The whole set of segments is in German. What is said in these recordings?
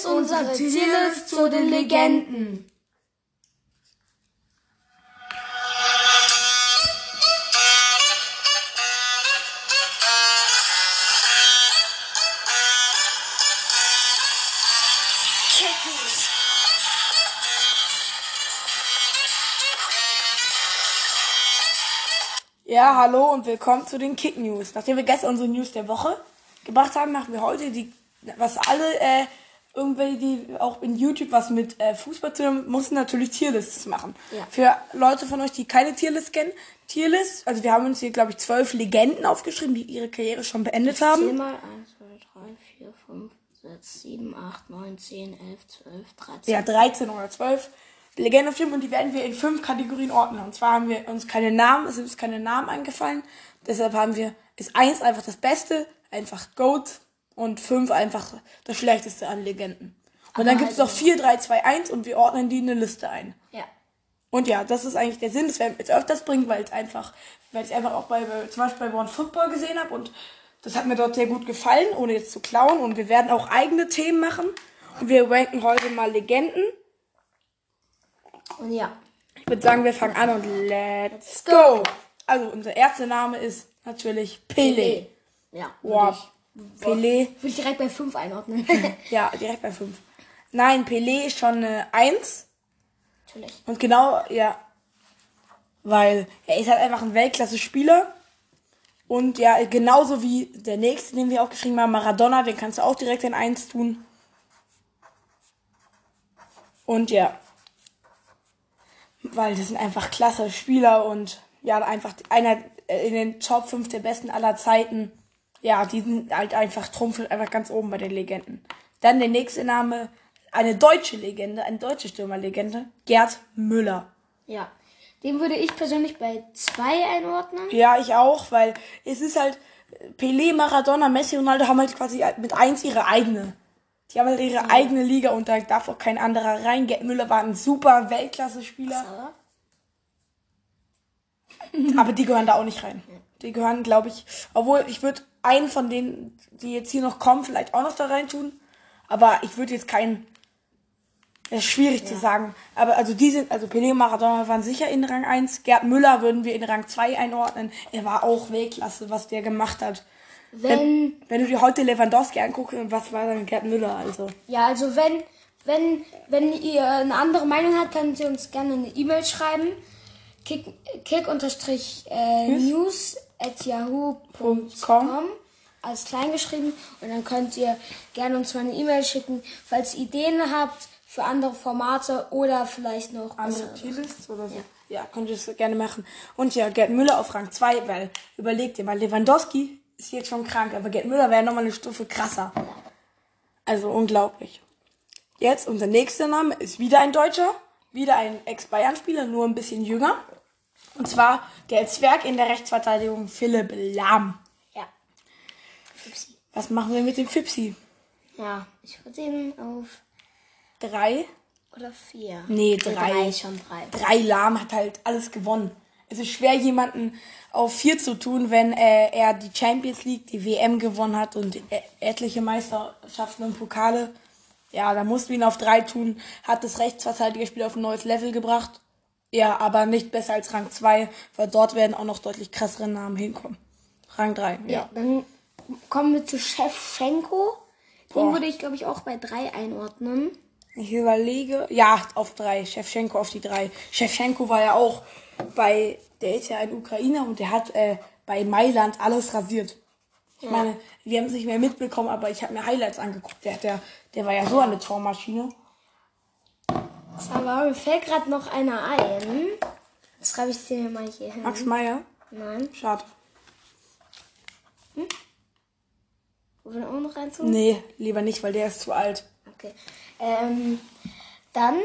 ist unsere Tierlist zu den Legenden. Ja, hallo und willkommen zu den Kick News. Nachdem wir gestern unsere News der Woche gebracht haben, machen wir heute die, was alle, äh, irgendwelche, die auch in YouTube was mit äh, Fußball zu tun haben, mussten natürlich Tierlists machen. Ja. Für Leute von euch, die keine Tierlist kennen, Tierlist, also wir haben uns hier, glaube ich, zwölf Legenden aufgeschrieben, die ihre Karriere schon beendet Zähl haben. mal 1, 2, 3, 4, 5, 6, 7, 8, 9, 10, 11, 12, 13. Ja, 13 oder 12 Legenden aufgeschrieben und die werden wir in fünf Kategorien ordnen. Und zwar haben wir uns keine Namen, es sind uns keine Namen eingefallen. Deshalb haben wir, ist eins einfach das Beste, einfach Goat und fünf einfach das Schlechteste an Legenden. Und dann gibt es noch 4, 3, 2, 1 und wir ordnen die in eine Liste ein. Ja. Und ja, das ist eigentlich der Sinn, das werden wir jetzt öfters bringen, weil es einfach, weil ich einfach auch bei, zum Beispiel bei One Football gesehen habe und das hat mir dort sehr gut gefallen, ohne jetzt zu klauen. Und wir werden auch eigene Themen machen. Und wir ranken heute mal Legenden. Und ja. Ich würde sagen, wir fangen an und let's go. Also unser erster Name ist natürlich Pele. Ja. Wow. Pele. Würde ich direkt bei 5 einordnen. Ja, direkt bei 5. Nein, Pele ist schon eine 1. Natürlich. Und genau, ja. Weil er ist halt einfach ein Weltklasse-Spieler. Und ja, genauso wie der nächste, den wir aufgeschrieben haben, Maradona, den kannst du auch direkt in 1 tun. Und ja. Weil das sind einfach klasse Spieler und ja, einfach einer in den Top 5 der besten aller Zeiten. Ja, die sind halt einfach trumpfen einfach ganz oben bei den Legenden. Dann der nächste Name, eine deutsche Legende, eine deutsche Stürmerlegende, Gerd Müller. Ja. Den würde ich persönlich bei 2 einordnen. Ja, ich auch, weil es ist halt Pelé, Maradona, Messi, Ronaldo haben halt quasi mit eins ihre eigene. Die haben halt ihre eigene Liga und da darf auch kein anderer rein. Gerd Müller war ein super Weltklasse-Spieler, aber die gehören da auch nicht rein. Die gehören, glaube ich, obwohl ich würde einen von denen, die jetzt hier noch kommen, vielleicht auch noch da rein tun. Aber ich würde jetzt keinen. Das ist schwierig zu sagen. Aber also die sind, also Pelé und Maradona waren sicher in Rang 1. Gerd Müller würden wir in Rang 2 einordnen. Er war auch Weltklasse, was der gemacht hat. wenn, Wenn du dir heute Lewandowski anguckst, was war dann Gerd Müller? Also. ja, also wenn, wenn, wenn ihr eine andere Meinung habt, könnt ihr uns gerne eine E-Mail schreiben. Kick, kick unterstrich äh, news yahoo.com als klein geschrieben und dann könnt ihr gerne uns mal eine E-Mail schicken, falls ihr Ideen habt für andere Formate oder vielleicht noch andere. Tierlists oder so. Ja. könnt ihr das gerne machen. Und ja, Gerd Müller auf Rang 2, weil, überlegt ihr mal, Lewandowski ist jetzt schon krank, aber Gerd Müller wäre nochmal eine Stufe krasser. Also unglaublich. Jetzt unser nächster Name ist wieder ein Deutscher, wieder ein Ex-Bayern-Spieler, nur ein bisschen jünger. Und zwar der Zwerg in der Rechtsverteidigung Philipp Lahm. Ja. Fipsi. Was machen wir mit dem Fipsi? Ja, ich würde ihn auf Drei? oder vier. Nee, drei. drei schon drei. drei Lahm hat halt alles gewonnen. Es ist schwer, jemanden auf vier zu tun, wenn äh, er die Champions League, die WM gewonnen hat und e etliche Meisterschaften und Pokale. Ja, da musst du ihn auf drei tun. Hat das Rechtsverteidigerspiel auf ein neues Level gebracht. Ja, aber nicht besser als Rang 2, weil dort werden auch noch deutlich krassere Namen hinkommen. Rang 3, ja. Ja, dann kommen wir zu Shevchenko. Den Boah. würde ich, glaube ich, auch bei drei einordnen. Ich überlege, ja, auf drei. Shevchenko auf die drei. Shevchenko war ja auch bei, der ist ja ein Ukrainer und der hat äh, bei Mailand alles rasiert. Ich meine, wir haben es nicht mehr mitbekommen, aber ich habe mir Highlights angeguckt. Der, hat ja, der war ja so eine Tormaschine. Aber mir fällt gerade noch einer ein. Das schreibe ich dir mal hier hin. Max Meyer, Nein. schade. Wo wir auch noch reinzuholen? Nee, lieber nicht, weil der ist zu alt. Okay. Ähm, dann,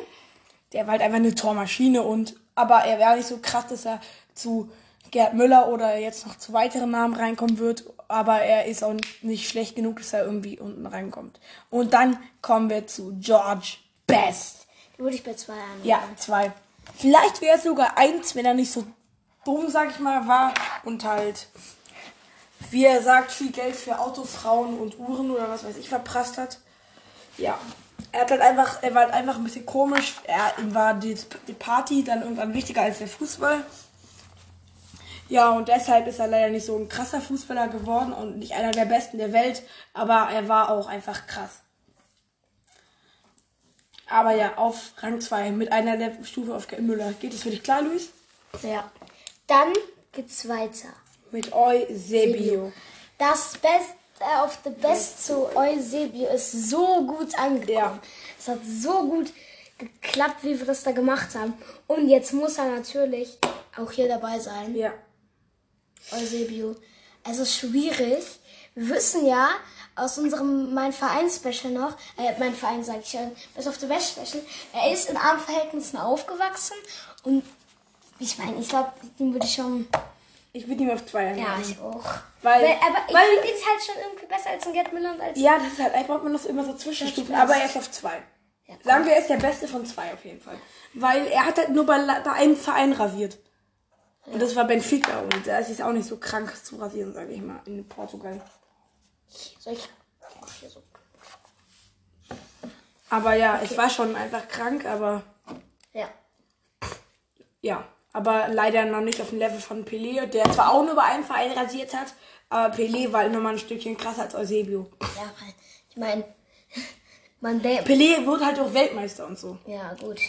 Der war halt einfach eine Tormaschine und, aber er wäre nicht so krass, dass er zu Gerd Müller oder jetzt noch zu weiteren Namen reinkommen wird, aber er ist auch nicht schlecht genug, dass er irgendwie unten reinkommt. Und dann kommen wir zu George Best. Würde ich bei zwei einordnen. Ja, zwei. Vielleicht wäre es sogar eins, wenn er nicht so dumm, sag ich mal, war und halt, wie er sagt, viel Geld für Autos, Frauen und Uhren oder was weiß ich verprasst hat. Ja. er hat halt einfach, er war halt einfach ein bisschen komisch. Er, ihm war die Party dann irgendwann wichtiger als der Fußball. Ja, und deshalb ist er leider nicht so ein krasser Fußballer geworden und nicht einer der besten der Welt, aber er war auch einfach krass. Aber ja, auf Rang 2 mit einer der Stufe auf Müller. Geht es für dich klar, Luis? Ja. Dann geht's weiter. Mit Eusebio. Das Beste auf the Best zu Eusebio ist so gut angekommen. Ja. Es hat so gut geklappt, wie wir das da gemacht haben. Und jetzt muss er natürlich auch hier dabei sein. Ja. Eusebio. Es ist schwierig. Wir wissen ja aus unserem Mein Verein Special noch, äh, mein Verein sage ich ja, Best of the Best Special, er ist in armen Verhältnissen aufgewachsen und ich meine, ich glaube, den würde ich schon, Ich würde ihm auf 2 ja, ich auch. Weil, Weil, aber ich weil, finde ihn halt schon irgendwie besser als ein Gerd Müller und als ja, das ist halt einfach, man das immer so zwischenstufen. Aber er ist auf 2. Ja, Sagen wir, er ist der Beste von zwei auf jeden Fall. Weil er hat halt nur bei, bei einem Verein rasiert. Und das war Benfica. Und da ist es auch nicht so krank zu rasieren, sage ich mal, in Portugal. Soll ich hier so. Aber ja, es war schon einfach krank, aber Ja. ja. Aber leider noch nicht auf dem Level von Pelé, der zwar auch nur bei einem Verein rasiert hat, aber Pelé war immer mal ein Stückchen krasser als Eusebio. Ja, weil, ich meine, man denkt. Pelé wurde halt auch Weltmeister und so. Ja, gut.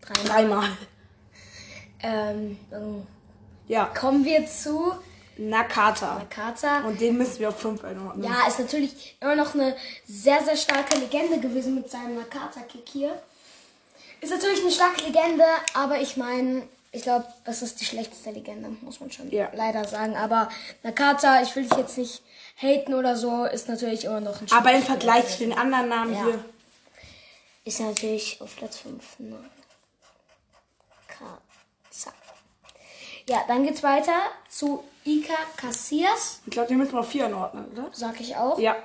Dreimal. Dreimal. Ähm, dann Ja. kommen wir zu Nakata. Nakata. Und den müssen wir auf 5 einordnen. Ja, ist natürlich immer noch eine sehr, sehr starke Legende gewesen mit seinem Nakata-Kick hier. Ist natürlich eine starke Legende, aber ich meine, ich glaube, das ist die schlechteste Legende, muss man schon Ja. leider sagen. Aber Nakata, ich will dich jetzt nicht haten oder so, ist natürlich immer noch ein Aber im Vergleich zu den anderen Namen Ja. hier. Ist natürlich auf Platz 5. Ne? Nakata. Ja, dann geht's weiter zu Ika Cassias, Ich glaube, den müssen wir auf 4 einordnen, oder? sag ich auch. Ja.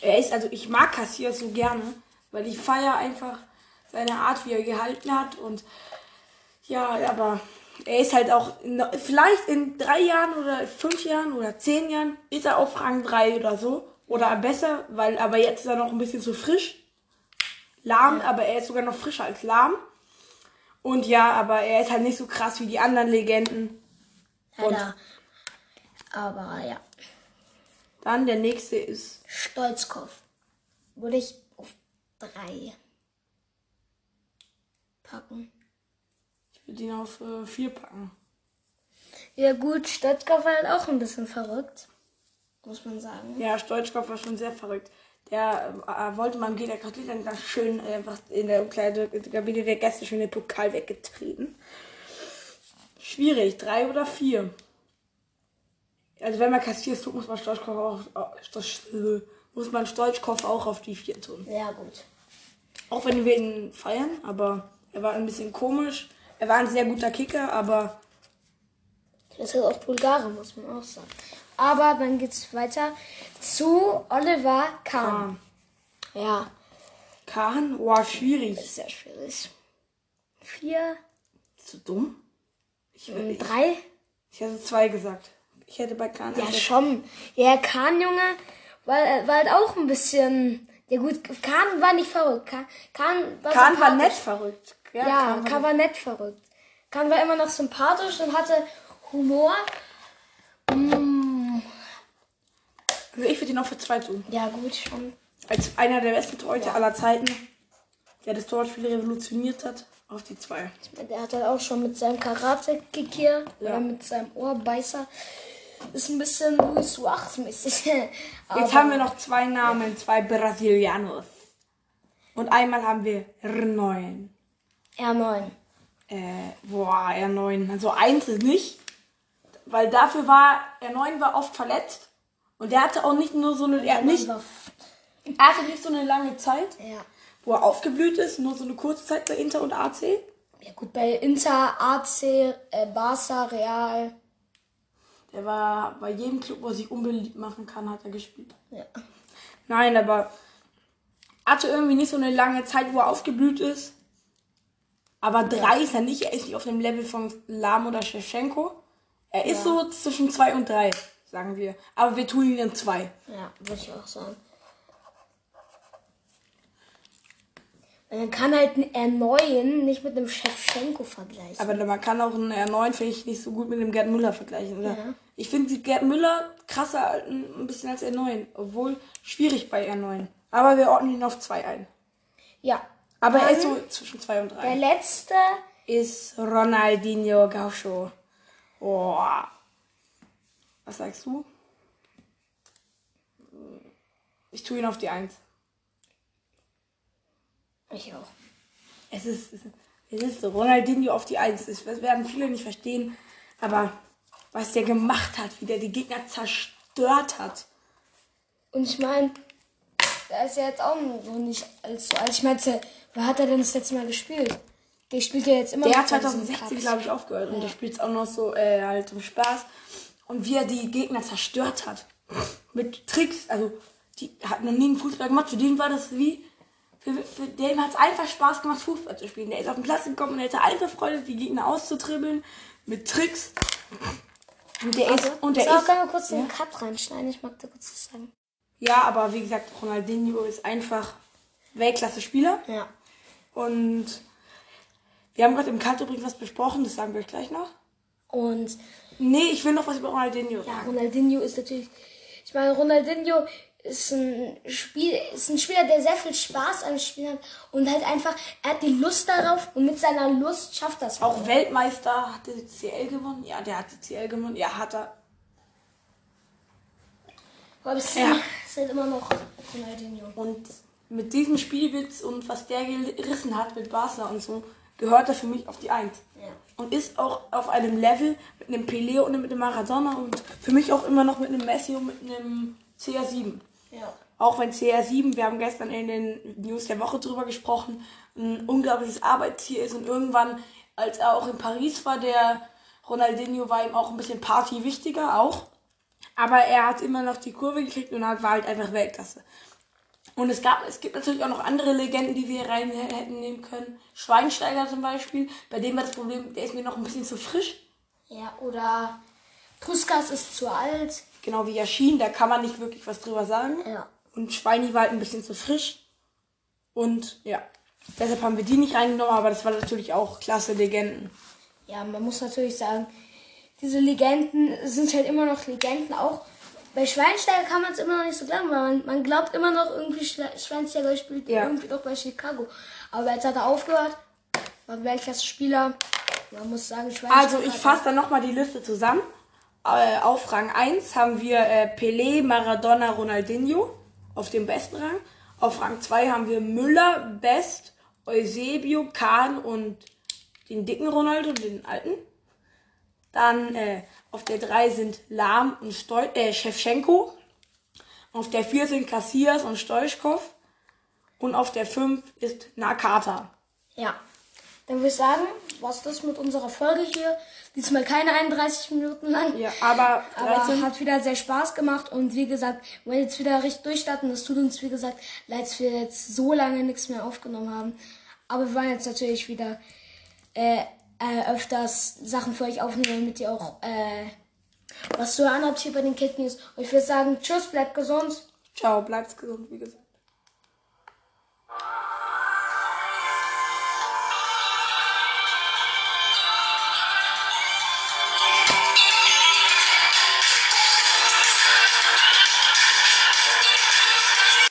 Er ist, also ich mag Cassias so gerne, weil ich feiere einfach seine Art, wie er gehalten hat. Und ja, aber er ist halt auch, in, vielleicht in drei Jahren oder fünf Jahren oder zehn Jahren ist er auf Rang 3 oder so. Oder besser, weil, aber jetzt ist er noch ein bisschen zu frisch. Lahm, aber er ist sogar noch frischer als lahm. Und ja, aber er ist halt nicht so krass wie die anderen Legenden. Leider. Aber ja. Dann der nächste ist Stolzkopf. Würde ich auf drei packen. Ich würde ihn auf 4 packen. Ja gut, Stolzkopf war halt auch ein bisschen verrückt. Muss man sagen. Ja, Stolzkopf war schon sehr verrückt. Der äh, wollte man geht der gerade dann ganz schön einfach in der Umkleide in der Kabine der Gäste schön den Pokal weggetreten. Schwierig, drei oder vier. Also wenn man Kassiers tut, muss man Stolzkopf auch, auch das, äh, muss man Stolzkopf auch auf die vier tun. Ja gut. Auch wenn wir ihn feiern, aber er war ein bisschen komisch. Er war ein sehr guter Kicker, aber Das ist auch Bulgare, muss man auch sagen. Aber dann geht's weiter zu Oliver Kahn. Ja, Kahn war schwierig. ist sehr schwierig. Vier, du dumm? Ich, ich, drei? ich hätte zwei gesagt. Ich hätte bei Kahn Ja, schon. Ja, Kahn, Junge, war, war halt auch ein bisschen. Ja, gut, Kahn war nicht verrückt. Kahn, Kahn war Kahn war nett verrückt. Ja, Kahn Kahn war nett verrückt. Kahn war immer noch sympathisch und hatte Humor. Also ich würde ihn auch für zwei tun. Ja, gut, schon. Als einer der besten Torhüter aller Zeiten, der das Torwartspiel revolutioniert hat, auf die zwei. Der hat halt auch schon mit seinem Karate-Kick hier Ja. oder mit seinem Ohrbeißer. Ist ein bisschen Luis Suarez-mäßig. Jetzt haben wir noch zwei Namen, zwei Brasilianos. Und einmal haben wir R9. R9. Äh, boah, R9. Also eins ist nicht. Weil dafür war, R9 war oft verletzt. Und der hatte auch nicht nur so eine, er, hat nicht, War- er hatte nicht so eine lange Zeit, Ja. Wo er aufgeblüht ist, nur so eine kurze Zeit bei Inter und AC. ja, gut, bei Inter, AC, äh, Barca, Real. Der war bei jedem Club, wo er sich unbeliebt machen kann, hat er gespielt. Ja. Nein, aber hatte irgendwie nicht so eine lange Zeit, wo er aufgeblüht ist. Aber drei ist er nicht. Er ist nicht auf dem Level von Lahm oder Shevchenko. Er ist so zwischen zwei und drei, sagen wir. Aber wir tun ihn in zwei. Ja, würde ich auch sagen. Man kann halt einen R9 nicht mit einem Chefchenko vergleichen. Aber man kann auch einen R9, finde ich, nicht so gut mit dem Gerd Müller vergleichen, oder? Ja. Ich finde Gerd Müller krasser ein bisschen als R9, obwohl schwierig bei R9. Aber wir ordnen ihn auf 2 ein. Ja. Aber er ist so zwischen 2 und 3. Der letzte ist Ronaldinho Gaucho. Boah. Was sagst du? Ich tue ihn auf die 1. Ich auch. Es ist, es ist Ronaldinho auf die Eins. Das werden viele nicht verstehen. Aber was der gemacht hat, wie der die Gegner zerstört hat. Und ich meine, da ist ja jetzt auch so nicht allzu alt. Ich meine, wer hat er denn das letzte Mal gespielt? Der spielt ja jetzt immer Der hat 2016, glaube ich, aufgehört. Ja. Und der spielt auch noch so äh, halt zum Spaß. Und wie er die Gegner zerstört hat. Mit Tricks. Also, die hat noch nie einen Fußball gemacht. Für den war das wie für, für den hat es einfach Spaß gemacht, Fußball zu spielen. Der ist auf den Platz gekommen und er hatte einfach Freude, die Gegner auszutribbeln mit Tricks. Und der also, ist. Und der so, ist. Können wir kurz ja? den Cut reinschneiden? Ich mag da kurz was sagen. Ja, aber wie gesagt, Ronaldinho ist einfach Weltklasse-Spieler. Ja. Und wir haben gerade im Cut übrigens was besprochen, das sagen wir euch gleich noch. Und. Nee, ich will noch was über Ronaldinho sagen. Ja, Ronaldinho ist natürlich. Ich meine, Ronaldinho ist ein Spiel, ist ein Spieler, der sehr viel Spaß an Spielen hat und halt einfach, er hat die Lust darauf und mit seiner Lust schafft das. Auch Weltmeister hat der CL gewonnen? Ja, der hat die CL gewonnen. Ja, hat er. Aber es ja. ist halt immer noch Ronaldinho. Und mit diesem Spielwitz und was der gerissen hat mit Barca und so, gehört er für mich auf die Eins. Ja. Und ist auch auf einem Level mit einem Pelé und mit einem Maradona und für mich auch immer noch mit einem Messi und mit einem CR7. Ja. Auch wenn CR7, wir haben gestern in den News der Woche drüber gesprochen, ein unglaubliches Arbeitstier ist und irgendwann, als er auch in Paris war, der Ronaldinho war ihm auch ein bisschen Party wichtiger, auch. Aber er hat immer noch die Kurve gekriegt und war halt einfach Weltklasse. Und es gab, es gibt natürlich auch noch andere Legenden, die wir rein hätten nehmen können. Schweinsteiger zum Beispiel, bei dem war das Problem, der ist mir noch ein bisschen zu frisch. Ja, oder Puskas ist zu alt. Genau wie Yashin, da kann man nicht wirklich was drüber sagen. Ja. Und Schweini war halt ein bisschen zu frisch. Und ja, deshalb haben wir die nicht reingenommen, aber das war natürlich auch klasse Legenden. Ja, man muss natürlich sagen, diese Legenden sind halt immer noch Legenden. Auch bei Schweinsteiger kann man es immer noch nicht so glauben, weil man, man glaubt immer noch irgendwie, Schweinsteiger spielt ja. irgendwie doch bei Chicago. Aber jetzt hat er aufgehört, war Weltklasse-Spieler. Man muss sagen, Schweinsteiger. Also ich fasse dann nochmal die Liste zusammen auf Rang 1 haben wir äh, Pelé, Maradona, Ronaldinho auf dem besten Rang. Auf Rang 2 haben wir Müller, Best, Eusebio, Kahn und den dicken Ronaldo, den alten. Dann äh, auf der 3 sind Lahm und Stol äh, Shevchenko. Auf der 4 sind Cassias und Stoichkov. Und auf der 5 ist Nakata. Ja. Dann würde ich sagen, was das mit unserer Folge hier. Diesmal keine 31 Minuten lang. Ja, aber, aber hat wieder sehr Spaß gemacht und wie gesagt, wir jetzt wieder richtig durchstarten. Das tut uns, wie gesagt, leid, dass wir jetzt so lange nichts mehr aufgenommen haben. Aber wir wollen jetzt natürlich wieder äh, äh, öfters Sachen für euch aufnehmen, damit ihr auch äh, was zu hören habt hier bei den Kid News. Und ich würde sagen, tschüss, bleibt gesund. Ciao, bleibt gesund, wie gesagt.